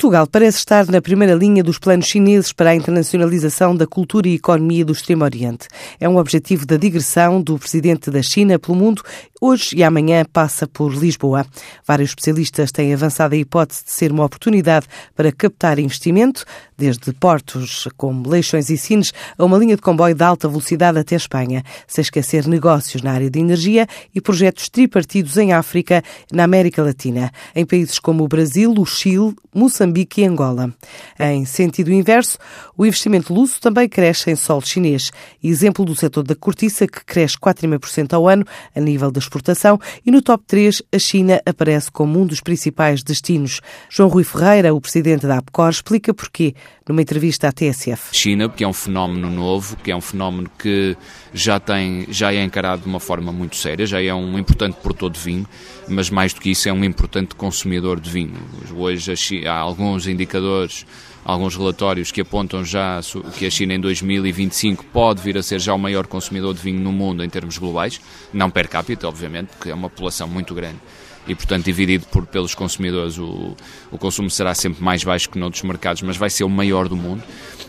Portugal parece estar na primeira linha dos planos chineses para a internacionalização da cultura e economia do Extremo Oriente. É um objetivo da digressão do presidente da China pelo mundo. Hoje e amanhã passa por Lisboa. Vários especialistas têm avançado a hipótese de ser uma oportunidade para captar investimento, desde portos como Leixões e Sines a uma linha de comboio de alta velocidade até Espanha, sem esquecer negócios na área de energia e projetos tripartidos em África, na América Latina, em países como o Brasil, o Chile, Moçambique e Angola. Em sentido inverso, o investimento luso também cresce em solo chinês, exemplo do setor da cortiça, que cresce 4,5% ao ano a nível da exportação, e no top 3 a China aparece como um dos principais destinos. João Rui Ferreira, o presidente da APCOR, explica porquê numa entrevista à TSF. China, que é um fenómeno novo, que é um fenómeno que já, tem, já é encarado de uma forma muito séria, já é um importante produtor de vinho, mas mais do que isso é um importante consumidor de vinho. Hoje há alguns indicadores alguns relatórios que apontam já que a China em 2025 pode vir a ser já o maior consumidor de vinho no mundo em termos globais, não per capita, obviamente, porque é uma população muito grande. E, portanto, dividido por, pelos consumidores, o, o consumo será sempre mais baixo que noutros mercados, mas vai ser o maior do mundo.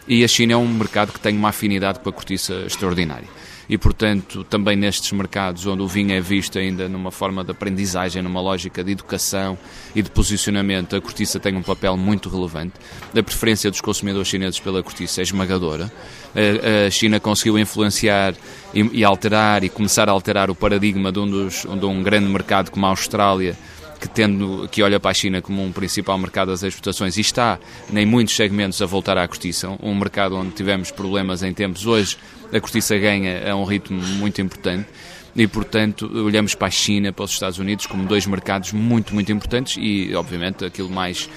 E a China é um mercado que tem uma afinidade com a cortiça extraordinária e, portanto, também nestes mercados onde o vinho é visto ainda numa forma de aprendizagem, numa lógica de educação e de posicionamento, a cortiça tem um papel muito relevante. A preferência dos consumidores chineses pela cortiça é esmagadora. A China conseguiu influenciar e alterar e começar a alterar o paradigma de um, dos, de um grande mercado como a Austrália que, tendo, que olha para a China como um principal mercado das exportações e está em muitos segmentos a voltar à cortiça, um mercado onde tivemos problemas em tempos, hoje a cortiça ganha a um ritmo muito importante e, portanto, olhamos para a China, para os Estados Unidos como dois mercados muito, muito importantes e, obviamente, aquilo mais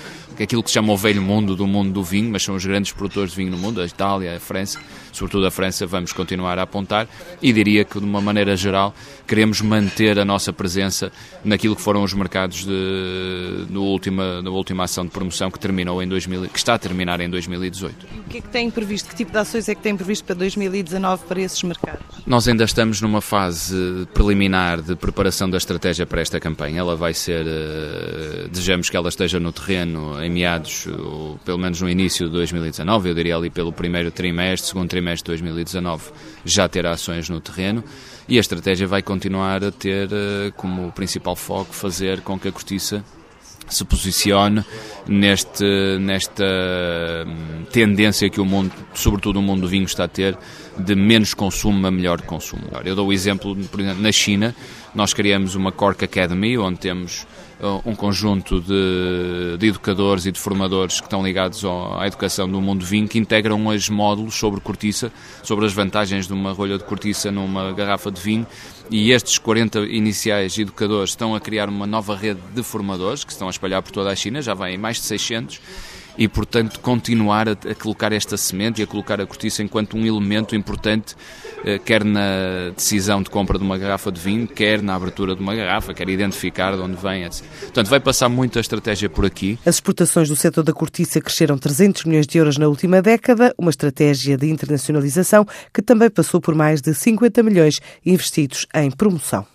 aquilo que se chama o velho mundo do mundo do vinho, mas são os grandes produtores de vinho no mundo, a Itália, a França, sobretudo a França, vamos continuar a apontar e diria que de uma maneira geral queremos manter a nossa presença naquilo que foram os mercados de, no última, na última ação de promoção que terminou em 2000, que está a terminar em 2018. O que é que tem previsto? Que tipo de ações é que tem previsto para 2019 para esses mercados? Nós ainda estamos numa fase preliminar de preparação da estratégia para esta campanha. Ela vai ser, uh, desejamos que ela esteja no terreno em meados, ou pelo menos no início de 2019, eu diria ali pelo primeiro trimestre, segundo trimestre de 2019, já ter ações no terreno e a estratégia vai continuar a ter uh, como principal foco fazer com que a cortiça se posicione neste, nesta hum, tendência que o mundo, sobretudo o mundo do vinho, está a ter de menos consumo a melhor consumo. Eu dou o exemplo, por exemplo, na China, nós criamos uma Cork Academy, onde temos um conjunto de, de, educadores e de formadores que estão ligados à educação do mundo vinho, que integram hoje módulos sobre cortiça, sobre as vantagens de uma rolha de cortiça numa garrafa de vinho, e estes 40 iniciais educadores estão a criar uma nova rede de formadores, que estão a espalhar por toda a China, já vem mais de 600, e, portanto, continuar a, a, colocar esta semente e a colocar a cortiça enquanto um elemento importante, eh, quer na decisão de compra de uma garrafa de vinho, quer na abertura de uma garrafa, quer identificar de onde vem, etc. Portanto, vai passar muita estratégia por aqui. As exportações do setor da cortiça cresceram 300 milhões de euros na última década, uma estratégia de internacionalização que também passou por mais de 50 milhões investidos em promoção.